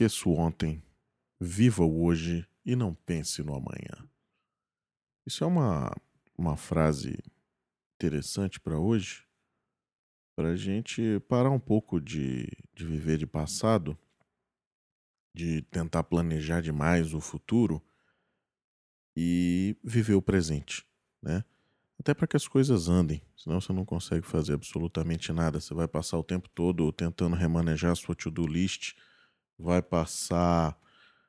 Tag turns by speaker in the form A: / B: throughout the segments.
A: Esqueça o ontem, viva o hoje e não pense no amanhã. Isso é uma, uma frase interessante para hoje, para a gente parar um pouco de, de viver de passado, de tentar planejar demais o futuro e viver o presente, né? Até para que as coisas andem, senão você não consegue fazer absolutamente nada. Você vai passar o tempo todo tentando remanejar a sua to-do list, vai passar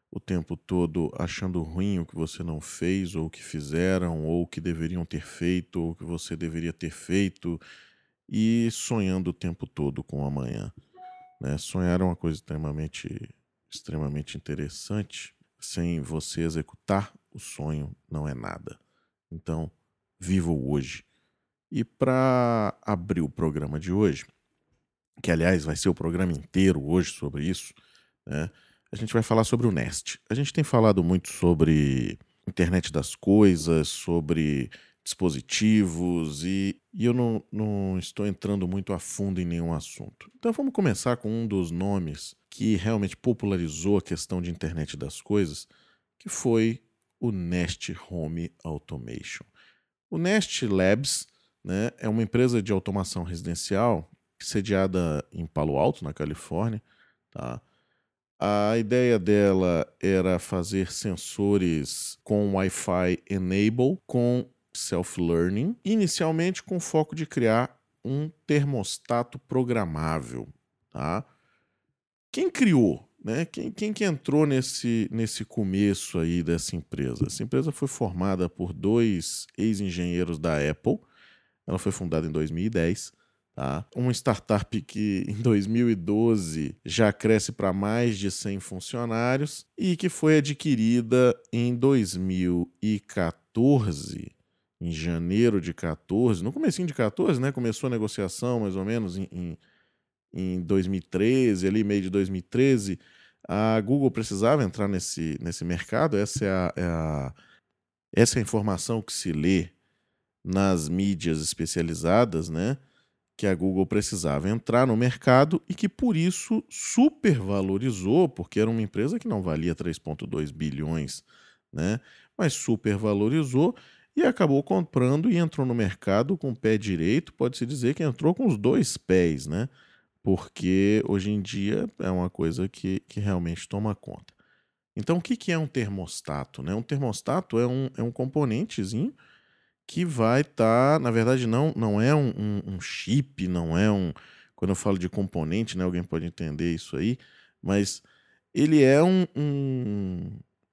A: o tempo todo achando ruim o que você não fez, ou o que fizeram, ou o que deveriam ter feito, ou o que você deveria ter feito, e sonhando o tempo todo com o amanhã. Né? Sonhar é uma coisa extremamente, extremamente interessante. Sem você executar o sonho, não é nada. Então, viva o hoje. E para abrir o programa de hoje, que aliás vai ser o programa inteiro hoje sobre isso, né? A gente vai falar sobre o Nest. A gente tem falado muito sobre internet das coisas, sobre dispositivos e, e eu não, não estou entrando muito a fundo em nenhum assunto. Então vamos começar com um dos nomes que realmente popularizou a questão de internet das coisas, que foi o Nest Home Automation. O Nest Labs né, é uma empresa de automação residencial sediada em Palo Alto, na Califórnia. Tá? A ideia dela era fazer sensores com Wi-Fi Enable, com self-learning, inicialmente com foco de criar um termostato programável. Tá? Quem criou né? Quem, quem que entrou nesse, nesse começo aí dessa empresa? Essa empresa foi formada por dois ex-engenheiros da Apple. Ela foi fundada em 2010. Tá? Uma startup que em 2012 já cresce para mais de 100 funcionários e que foi adquirida em 2014, em janeiro de 14, no comecinho de 14, né? Começou a negociação mais ou menos em, em em 2013, ali meio de 2013, a Google precisava entrar nesse, nesse mercado. Essa é a, é a, essa é a informação que se lê nas mídias especializadas, né? Que a Google precisava entrar no mercado e que por isso supervalorizou, porque era uma empresa que não valia 3,2 bilhões, né? Mas supervalorizou e acabou comprando e entrou no mercado com o pé direito. Pode-se dizer que entrou com os dois pés, né? porque hoje em dia é uma coisa que, que realmente toma conta. Então, o que, é um termostato? Né? Um termostato é um, é um componentezinho que vai estar, tá, na verdade, não, não é um, um, um, chip, não é um. Quando eu falo de componente, né, alguém pode entender isso aí, mas ele é um, um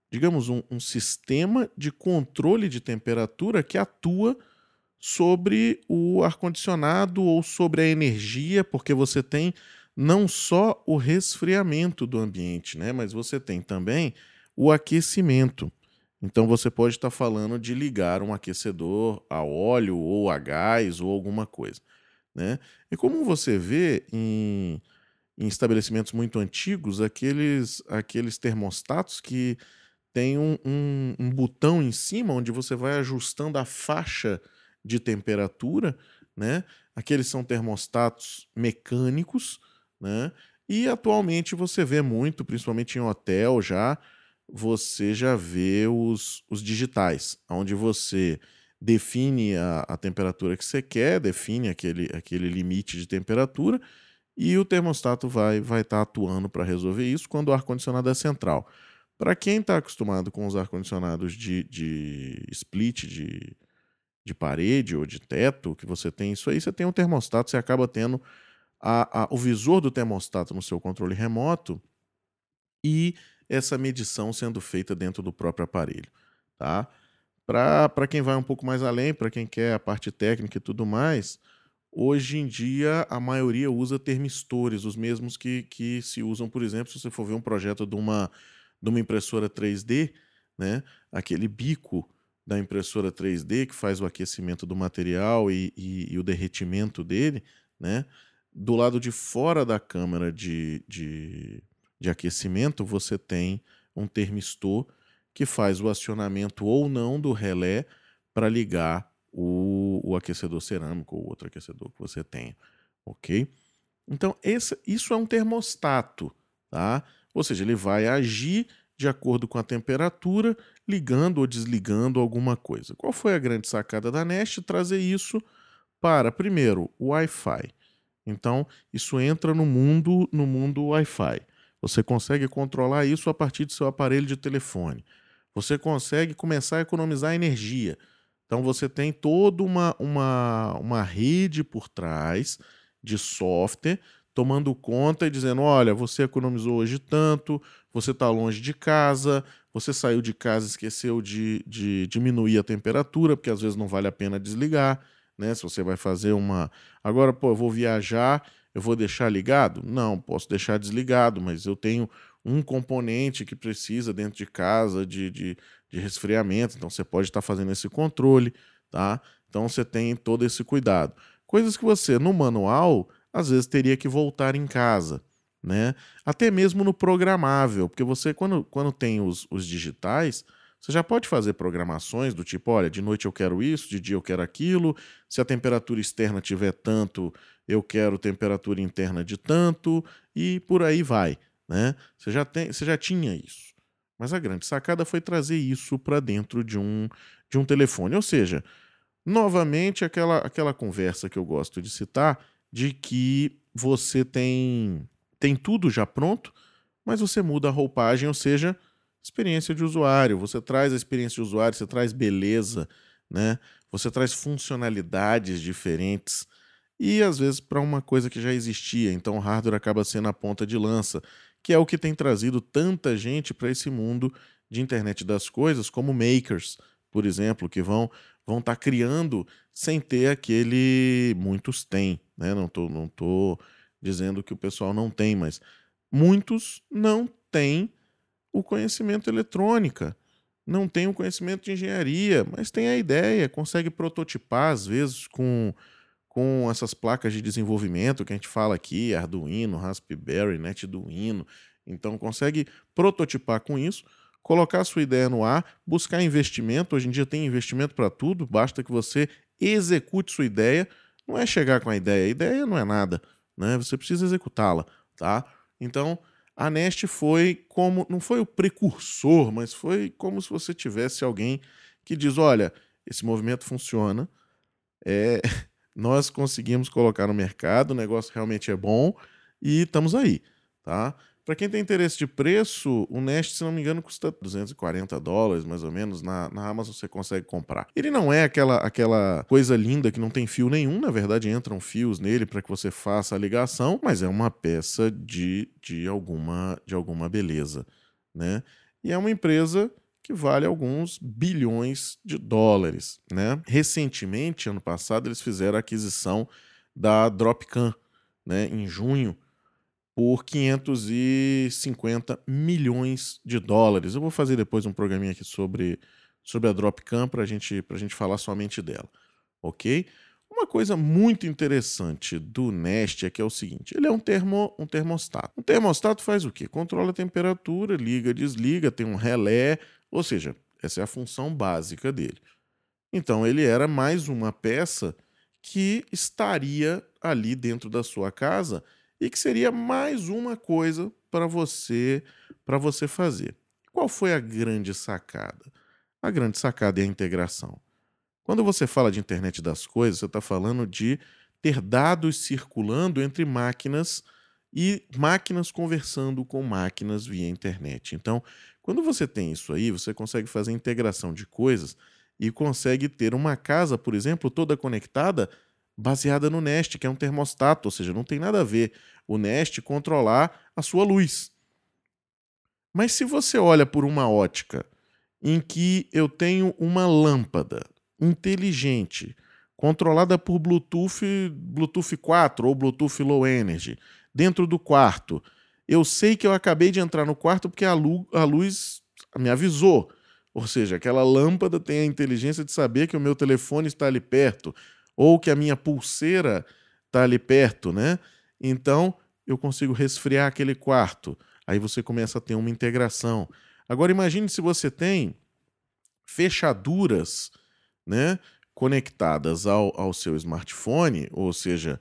A: digamos, um, sistema de controle de temperatura que atua sobre o ar-condicionado ou sobre a energia, porque você tem não só o resfriamento do ambiente, né, mas você tem também o aquecimento. Então você pode estar falando de ligar um aquecedor a óleo ou a gás ou alguma coisa. Né? E como você vê em, em estabelecimentos muito antigos, aqueles, aqueles termostatos que tem um, um, um botão em cima onde você vai ajustando a faixa de temperatura, né? Aqueles são termostatos mecânicos, né? E atualmente você vê muito, principalmente em hotel já, você já vê os, os digitais, onde você define a, a temperatura que você quer, define aquele, aquele limite de temperatura e o termostato vai vai estar tá atuando para resolver isso quando o ar-condicionado é central. Para quem está acostumado com os ar-condicionados de, de split, de de parede ou de teto, que você tem isso aí, você tem um termostato, você acaba tendo a, a, o visor do termostato no seu controle remoto e essa medição sendo feita dentro do próprio aparelho. Tá? Para quem vai um pouco mais além, para quem quer a parte técnica e tudo mais, hoje em dia a maioria usa termistores, os mesmos que, que se usam, por exemplo, se você for ver um projeto de uma, de uma impressora 3D, né? aquele bico da impressora 3D que faz o aquecimento do material e, e, e o derretimento dele, né? Do lado de fora da câmara de, de, de aquecimento, você tem um termistor que faz o acionamento ou não do relé para ligar o, o aquecedor cerâmico ou outro aquecedor que você tenha, ok? Então, esse, isso é um termostato, tá? Ou seja, ele vai agir de acordo com a temperatura, ligando ou desligando alguma coisa. Qual foi a grande sacada da Nest? Trazer isso para, primeiro, o Wi-Fi. Então, isso entra no mundo no mundo Wi-Fi. Você consegue controlar isso a partir do seu aparelho de telefone. Você consegue começar a economizar energia. Então você tem toda uma, uma, uma rede por trás de software tomando conta e dizendo: olha, você economizou hoje tanto, você está longe de casa, você saiu de casa e esqueceu de, de diminuir a temperatura, porque às vezes não vale a pena desligar, né? Se você vai fazer uma. Agora, pô, eu vou viajar eu vou deixar ligado? Não, posso deixar desligado, mas eu tenho um componente que precisa dentro de casa de, de, de resfriamento, então você pode estar fazendo esse controle, tá? Então você tem todo esse cuidado. Coisas que você, no manual, às vezes teria que voltar em casa, né? Até mesmo no programável, porque você, quando, quando tem os, os digitais, você já pode fazer programações do tipo, olha, de noite eu quero isso, de dia eu quero aquilo, se a temperatura externa tiver tanto, eu quero temperatura interna de tanto e por aí vai, né? Você já tem, você já tinha isso. Mas a grande sacada foi trazer isso para dentro de um de um telefone, ou seja, novamente aquela aquela conversa que eu gosto de citar de que você tem tem tudo já pronto, mas você muda a roupagem, ou seja, experiência de usuário. Você traz a experiência de usuário, você traz beleza, né? Você traz funcionalidades diferentes e às vezes para uma coisa que já existia. Então o hardware acaba sendo a ponta de lança, que é o que tem trazido tanta gente para esse mundo de internet das coisas, como makers, por exemplo, que vão vão estar tá criando sem ter aquele muitos têm, né? Não tô não tô dizendo que o pessoal não tem, mas muitos não têm o conhecimento eletrônica, não tem o conhecimento de engenharia, mas tem a ideia, consegue prototipar às vezes com com essas placas de desenvolvimento que a gente fala aqui, Arduino, Raspberry, NetDuino. Então consegue prototipar com isso, colocar a sua ideia no ar, buscar investimento. Hoje em dia tem investimento para tudo, basta que você execute sua ideia. Não é chegar com a ideia, a ideia não é nada, né? Você precisa executá-la, tá? Então, a Nest foi como não foi o precursor, mas foi como se você tivesse alguém que diz, olha, esse movimento funciona, é, nós conseguimos colocar no mercado, o negócio realmente é bom e estamos aí, tá? Para quem tem interesse de preço, o Nest, se não me engano, custa 240 dólares, mais ou menos. Na, na Amazon você consegue comprar. Ele não é aquela, aquela coisa linda que não tem fio nenhum, na verdade entram fios nele para que você faça a ligação, mas é uma peça de, de, alguma, de alguma beleza, né? E é uma empresa que vale alguns bilhões de dólares. Né? Recentemente, ano passado, eles fizeram a aquisição da Dropcam, né, em junho, por 550 milhões de dólares. Eu vou fazer depois um programinha aqui sobre, sobre a Dropcam para gente, a gente falar somente dela, ok? Uma coisa muito interessante do Nest é que é o seguinte: ele é um, termo, um termostato. Um termostato faz o quê? Controla a temperatura, liga, desliga, tem um relé, ou seja, essa é a função básica dele. Então ele era mais uma peça que estaria ali dentro da sua casa e que seria mais uma coisa para você para você fazer. Qual foi a grande sacada? A grande sacada é a integração. Quando você fala de internet das coisas, você está falando de ter dados circulando entre máquinas e máquinas conversando com máquinas via internet. Então, quando você tem isso aí, você consegue fazer integração de coisas e consegue ter uma casa, por exemplo, toda conectada baseada no Nest, que é um termostato, ou seja, não tem nada a ver o Nest controlar a sua luz. Mas se você olha por uma ótica em que eu tenho uma lâmpada inteligente, controlada por Bluetooth, Bluetooth 4 ou Bluetooth Low Energy, dentro do quarto, eu sei que eu acabei de entrar no quarto porque a, lu a luz me avisou. Ou seja, aquela lâmpada tem a inteligência de saber que o meu telefone está ali perto, ou que a minha pulseira está ali perto, né? Então eu consigo resfriar aquele quarto. Aí você começa a ter uma integração. Agora imagine se você tem fechaduras, né, conectadas ao, ao seu smartphone, ou seja,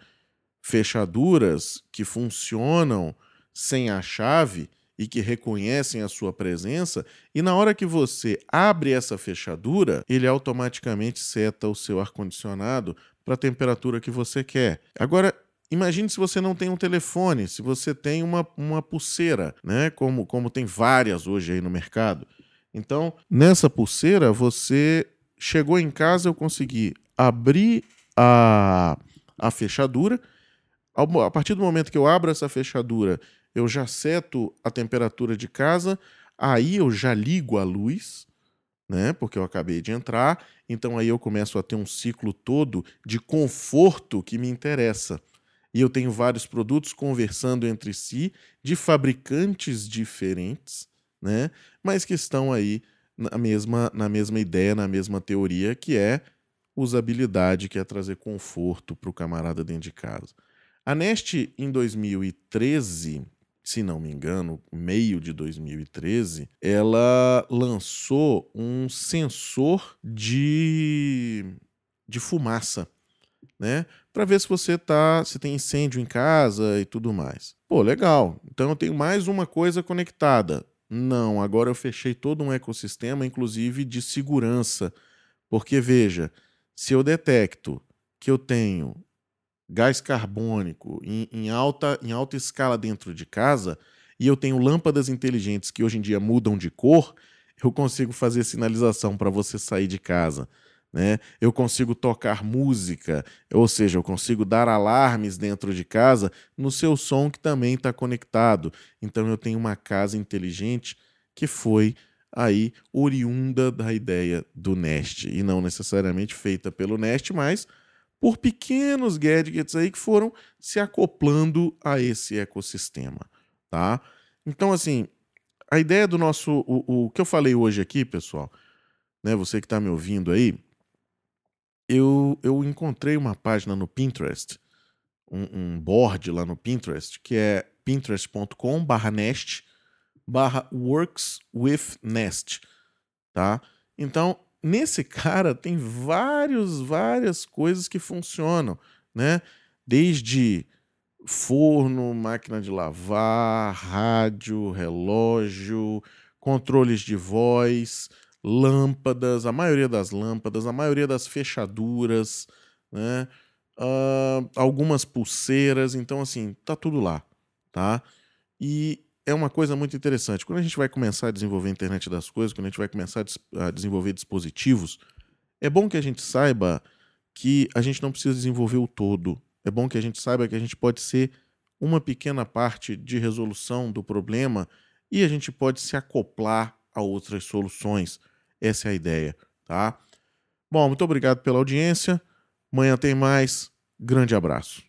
A: fechaduras que funcionam sem a chave e que reconhecem a sua presença, e na hora que você abre essa fechadura, ele automaticamente seta o seu ar-condicionado para a temperatura que você quer. Agora, Imagine se você não tem um telefone, se você tem uma, uma pulseira, né? Como, como tem várias hoje aí no mercado. Então, nessa pulseira, você chegou em casa, eu consegui abrir a, a fechadura. A partir do momento que eu abro essa fechadura, eu já seto a temperatura de casa, aí eu já ligo a luz, né? Porque eu acabei de entrar, então aí eu começo a ter um ciclo todo de conforto que me interessa e eu tenho vários produtos conversando entre si de fabricantes diferentes, né? Mas que estão aí na mesma, na mesma ideia, na mesma teoria, que é usabilidade, que é trazer conforto para o camarada dentro de casa. A Nest, em 2013, se não me engano, meio de 2013, ela lançou um sensor de, de fumaça né? Para ver se você tá, se tem incêndio em casa e tudo mais. Pô, legal. Então eu tenho mais uma coisa conectada. Não, agora eu fechei todo um ecossistema, inclusive de segurança. Porque veja, se eu detecto que eu tenho gás carbônico em, em, alta, em alta escala dentro de casa e eu tenho lâmpadas inteligentes que hoje em dia mudam de cor, eu consigo fazer sinalização para você sair de casa. Né? Eu consigo tocar música, ou seja, eu consigo dar alarmes dentro de casa no seu som que também está conectado. Então eu tenho uma casa inteligente que foi aí oriunda da ideia do Nest e não necessariamente feita pelo Nest, mas por pequenos gadgets aí que foram se acoplando a esse ecossistema, tá? Então assim, a ideia do nosso o, o que eu falei hoje aqui, pessoal, né, você que está me ouvindo aí, eu, eu encontrei uma página no Pinterest, um, um board lá no Pinterest, que é pinterest.com barra nest barra works with nest, tá? Então, nesse cara tem vários, várias coisas que funcionam, né? Desde forno, máquina de lavar, rádio, relógio, controles de voz, lâmpadas, a maioria das lâmpadas, a maioria das fechaduras, né? Uh, algumas pulseiras, então assim, tá tudo lá, tá? E é uma coisa muito interessante. Quando a gente vai começar a desenvolver a internet das coisas, quando a gente vai começar a desenvolver dispositivos, é bom que a gente saiba que a gente não precisa desenvolver o todo. É bom que a gente saiba que a gente pode ser uma pequena parte de resolução do problema e a gente pode se acoplar a outras soluções. Essa é a ideia, tá? Bom, muito obrigado pela audiência. Amanhã tem mais. Grande abraço.